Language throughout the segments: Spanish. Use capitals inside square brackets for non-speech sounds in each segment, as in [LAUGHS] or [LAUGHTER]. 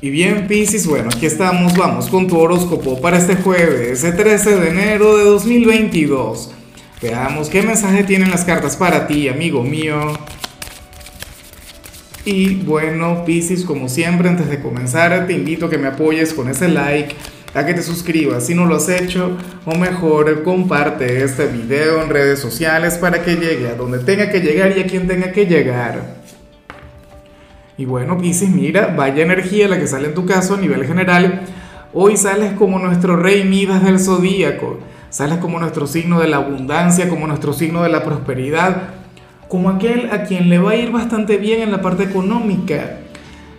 Y bien, Piscis, bueno, aquí estamos, vamos con tu horóscopo para este jueves, el 13 de enero de 2022. Veamos qué mensaje tienen las cartas para ti, amigo mío. Y bueno, Piscis, como siempre, antes de comenzar, te invito a que me apoyes con ese like, a que te suscribas si no lo has hecho, o mejor, comparte este video en redes sociales para que llegue a donde tenga que llegar y a quien tenga que llegar. Y bueno, Pisces, mira, vaya energía la que sale en tu caso a nivel general. Hoy sales como nuestro rey Midas del zodíaco. Sales como nuestro signo de la abundancia, como nuestro signo de la prosperidad, como aquel a quien le va a ir bastante bien en la parte económica.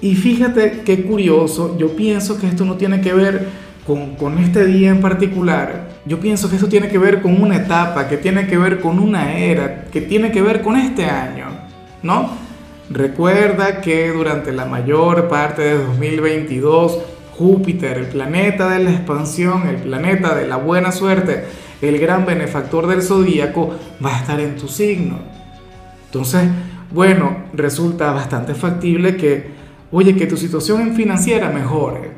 Y fíjate qué curioso, yo pienso que esto no tiene que ver con, con, este día en particular. Yo pienso que esto tiene que ver con una etapa, que tiene que ver con una era, que tiene que ver con este año, ¿no? Recuerda que durante la mayor parte de 2022, Júpiter, el planeta de la expansión, el planeta de la buena suerte, el gran benefactor del zodíaco, va a estar en tu signo. Entonces, bueno, resulta bastante factible que, oye, que tu situación financiera mejore,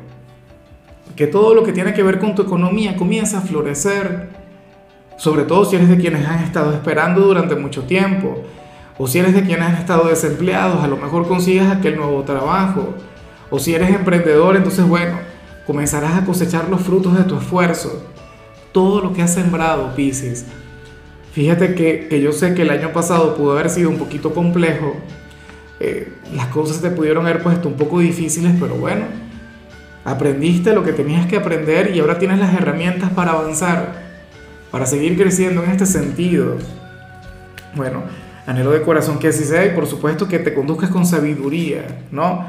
que todo lo que tiene que ver con tu economía comience a florecer, sobre todo si eres de quienes han estado esperando durante mucho tiempo o si eres de quienes han estado desempleados, a lo mejor consigues aquel nuevo trabajo. O si eres emprendedor, entonces bueno, comenzarás a cosechar los frutos de tu esfuerzo. Todo lo que has sembrado, Pisces. Fíjate que, que yo sé que el año pasado pudo haber sido un poquito complejo. Eh, las cosas te pudieron haber puesto un poco difíciles, pero bueno, aprendiste lo que tenías que aprender y ahora tienes las herramientas para avanzar, para seguir creciendo en este sentido. Bueno, Anhelo de corazón que así sea y por supuesto que te conduzcas con sabiduría, ¿no?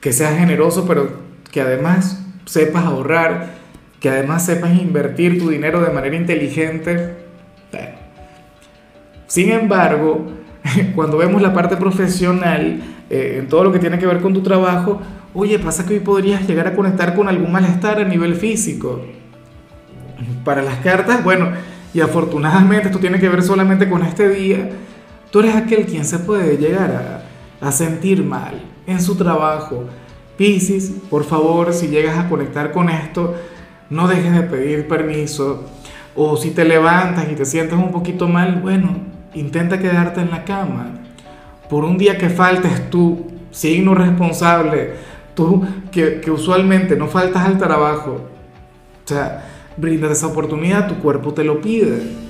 Que seas generoso, pero que además sepas ahorrar, que además sepas invertir tu dinero de manera inteligente. Sin embargo, [LAUGHS] cuando vemos la parte profesional, eh, en todo lo que tiene que ver con tu trabajo, oye, pasa que hoy podrías llegar a conectar con algún malestar a nivel físico. Para las cartas, bueno, y afortunadamente esto tiene que ver solamente con este día, Tú eres aquel quien se puede llegar a, sentir mal en su trabajo. Piscis, por favor, si llegas a conectar con esto, no dejes de pedir permiso. O si te levantas y te sientes un poquito mal, bueno, intenta quedarte en la cama. Por un día que faltes tú, signo responsable, tú que, usualmente no faltas al trabajo, o sea, brinda esa oportunidad, tu cuerpo te lo pide.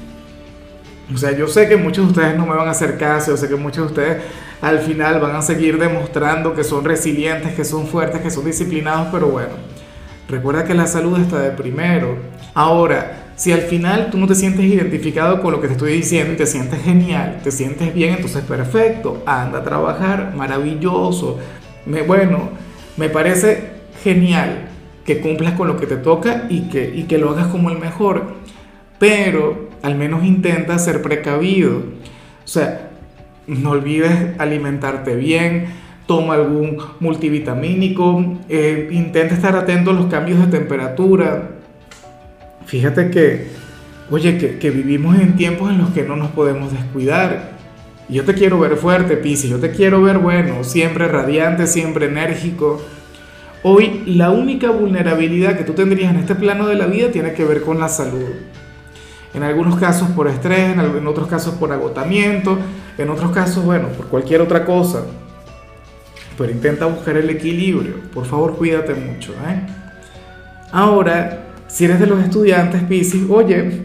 O sea, yo sé que muchos de ustedes no me van a hacer caso, yo sé que muchos de ustedes al final van a seguir demostrando que son resilientes, que son fuertes, que son disciplinados, pero bueno, recuerda que la salud está de primero. Ahora, si al final tú no te sientes identificado con lo que te estoy diciendo y te sientes genial, te sientes bien, entonces perfecto, anda a trabajar, maravilloso. Me, bueno, me parece genial que cumplas con lo que te toca y que, y que lo hagas como el mejor pero al menos intenta ser precavido. O sea, no olvides alimentarte bien, toma algún multivitamínico, eh, intenta estar atento a los cambios de temperatura. Fíjate que, oye, que, que, vivimos en tiempos en los que no nos podemos descuidar. Yo te quiero ver fuerte, Pisces, yo te quiero ver bueno, siempre radiante, siempre enérgico. Hoy la única vulnerabilidad que tú tendrías en este plano de la vida tiene que ver con la salud en algunos casos por estrés, en otros casos por agotamiento, en otros casos, bueno, por cualquier otra cosa. Pero intenta buscar el equilibrio. Por favor, cuídate mucho. ¿eh? Ahora, si eres de los estudiantes Pisces, oye,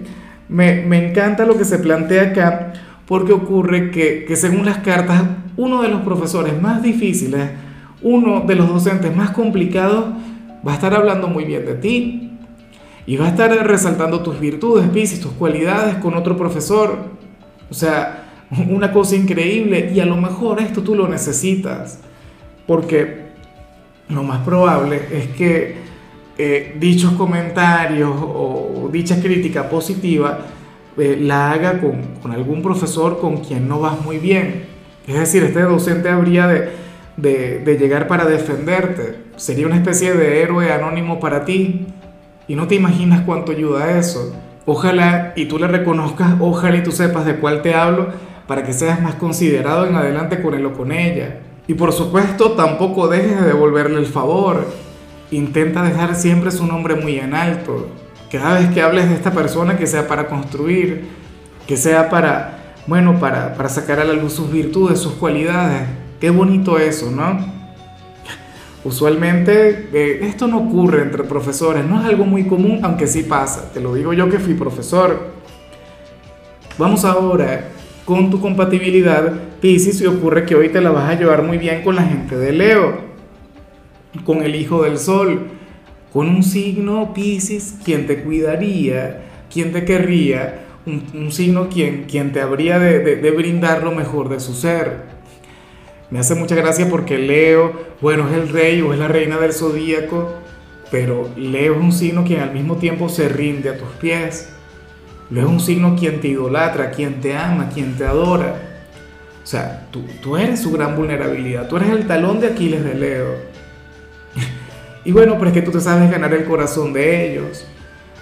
me, me, encanta lo que se plantea acá, porque ocurre que, que según las cartas, uno de los profesores más difíciles, uno de los docentes más complicados, va a estar hablando muy bien de ti, y va a estar resaltando tus virtudes, Pisces, tus cualidades con otro profesor. O sea, [LAUGHS] una cosa increíble y a lo mejor esto tú lo necesitas. Porque lo más probable es que eh, dichos comentarios o dicha crítica positiva eh, la haga con, con, algún profesor con quien no vas muy bien. Es decir, este docente habría de, de, de llegar para defenderte. Sería una especie de héroe anónimo para ti y no te imaginas cuánto ayuda eso. Ojalá y tú le reconozcas, ojalá y tú sepas de cuál te hablo para que seas más considerado en adelante con él o con ella. Y por supuesto, tampoco dejes de devolverle el favor. intenta dejar siempre su nombre muy en alto. Cada vez que hables de esta persona, que sea para construir, que sea para, bueno, para, para sacar a la luz sus virtudes, sus cualidades. Qué bonito eso, ¿no? Usualmente eh, esto no ocurre entre profesores, no es algo muy común, aunque sí pasa. Te lo digo yo que fui profesor. Vamos ahora con tu compatibilidad, Pisces, y ocurre que hoy te la vas a llevar muy bien con la gente de Leo, con el hijo del sol, con un signo Pisces, quien te cuidaría, quien te querría, un, signo quien, quien te habría de, de brindar lo mejor de su ser. Me hace mucha gracia porque Leo, bueno, es el rey o es la reina del zodíaco, pero Leo es un signo quien al mismo tiempo se rinde a tus pies. Leo es un signo quien te idolatra, quien te ama, quien te adora. O sea, tú, tú eres su gran vulnerabilidad, tú eres el talón de Aquiles de Leo. [LAUGHS] y bueno, pero es que tú te sabes ganar el corazón de ellos.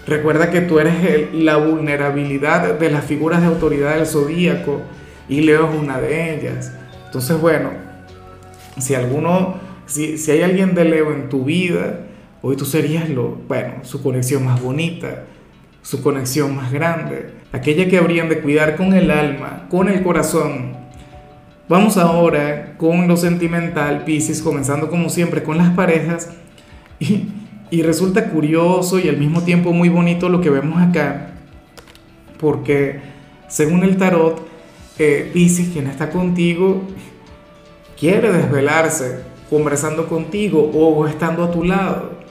Recuerda que tú eres la vulnerabilidad de las figuras de autoridad del zodíaco y Leo es una de ellas. Entonces, bueno, si alguno, si, si hay alguien de Leo en tu vida, hoy tú serías lo, bueno, su conexión más bonita, su conexión más grande, aquella que habrían de cuidar con el alma, con el corazón. Vamos ahora con lo sentimental, Pisces, comenzando como siempre con las parejas. Y, y resulta curioso y al mismo tiempo muy bonito lo que vemos acá, porque según el tarot, eh, Pisces, quien está contigo, quiere desvelarse conversando contigo o estando a tu lado.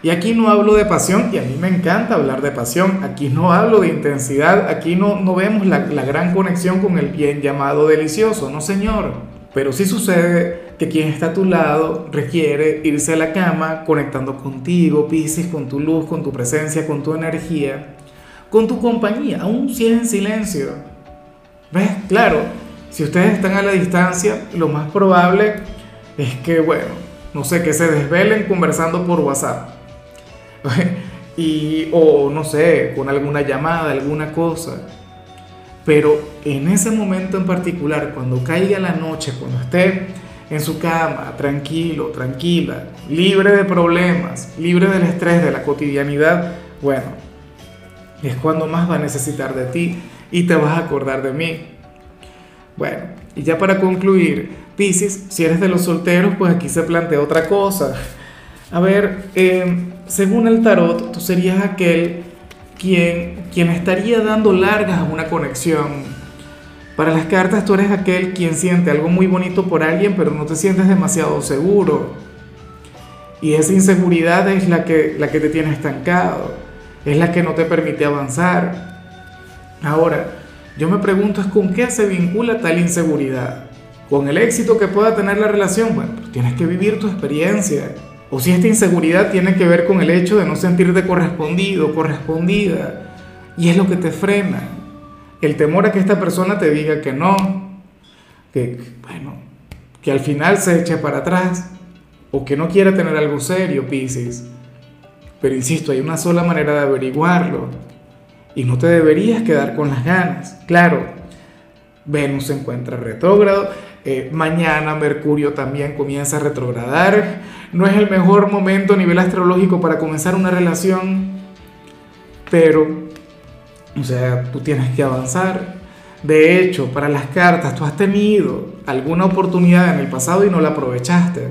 Y aquí no hablo de pasión, y a mí me encanta hablar de pasión, aquí no hablo de intensidad, aquí no, no vemos la, la gran conexión con el bien llamado delicioso, no señor. Pero sí sucede que quien está a tu lado requiere irse a la cama conectando contigo, Pisces, con tu luz, con tu presencia, con tu energía, con tu compañía, aún si es en silencio. ¿Ves? Claro, si ustedes están a la distancia, lo más probable es que, bueno, no sé, que se desvelen conversando por WhatsApp. [LAUGHS] y, o no sé, con alguna llamada, alguna cosa. Pero en ese momento en particular, cuando caiga la noche, cuando esté en su cama, tranquilo, tranquila, libre de problemas, libre del estrés, de la cotidianidad, bueno, es cuando más va a necesitar de ti y te vas a acordar de mí. Bueno, y ya para concluir, Pisces, si eres de los solteros, pues aquí se plantea otra cosa. A ver, eh, según el tarot, tú serías aquel quien, quien estaría dando largas a una conexión. Para las cartas tú eres aquel quien siente algo muy bonito por alguien, pero no te sientes demasiado seguro. Y esa inseguridad es la que, la que te tiene estancado, es la que no te permite avanzar. Ahora, yo me pregunto es con qué se vincula tal inseguridad. ¿Con el éxito que pueda tener la relación? Bueno, pues tienes que vivir tu experiencia. O si esta inseguridad tiene que ver con el hecho de no sentirte correspondido, correspondida. Y es lo que te frena. El temor a que esta persona te diga que no. Que, bueno, que al final se eche para atrás. O que no quiera tener algo serio, Pisces. Pero insisto, hay una sola manera de averiguarlo y no te deberías quedar con las ganas. Claro, Venus se encuentra retrógrado, eh, mañana Mercurio también comienza a retrogradar, no es el mejor momento a nivel astrológico para comenzar una relación, pero, o sea, tú tienes que avanzar. De hecho, para las cartas, tú has tenido alguna oportunidad en el pasado y no la aprovechaste.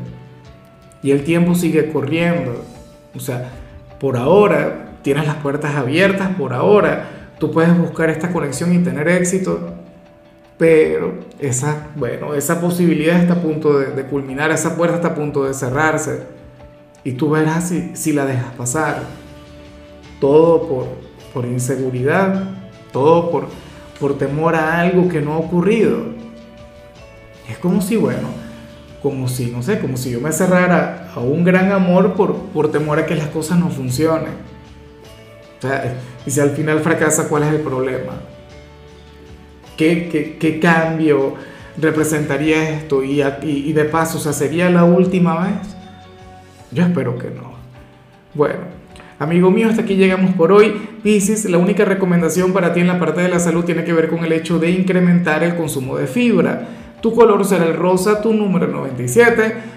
Y el tiempo sigue corriendo. O sea, por ahora tienes las puertas abiertas por ahora, tú puedes buscar esta conexión y tener éxito, pero esa, bueno, esa posibilidad está a punto de, culminar, esa puerta está a punto de cerrarse y tú verás si, si la dejas pasar. Todo por, por inseguridad, todo por, por temor a algo que no ha ocurrido. Es como si, bueno, como si, no sé, como si yo me cerrara a un gran amor por, por temor a que las cosas no funcionen. Y si al final fracasa, ¿cuál es el problema? ¿Qué, cambio representaría esto? Y, de paso, o ¿sería la última vez? Yo espero que no. Bueno, amigo mío, hasta aquí llegamos por hoy. Piscis, la única recomendación para ti en la parte de la salud tiene que ver con el hecho de incrementar el consumo de fibra. Tu color será el rosa, tu número 97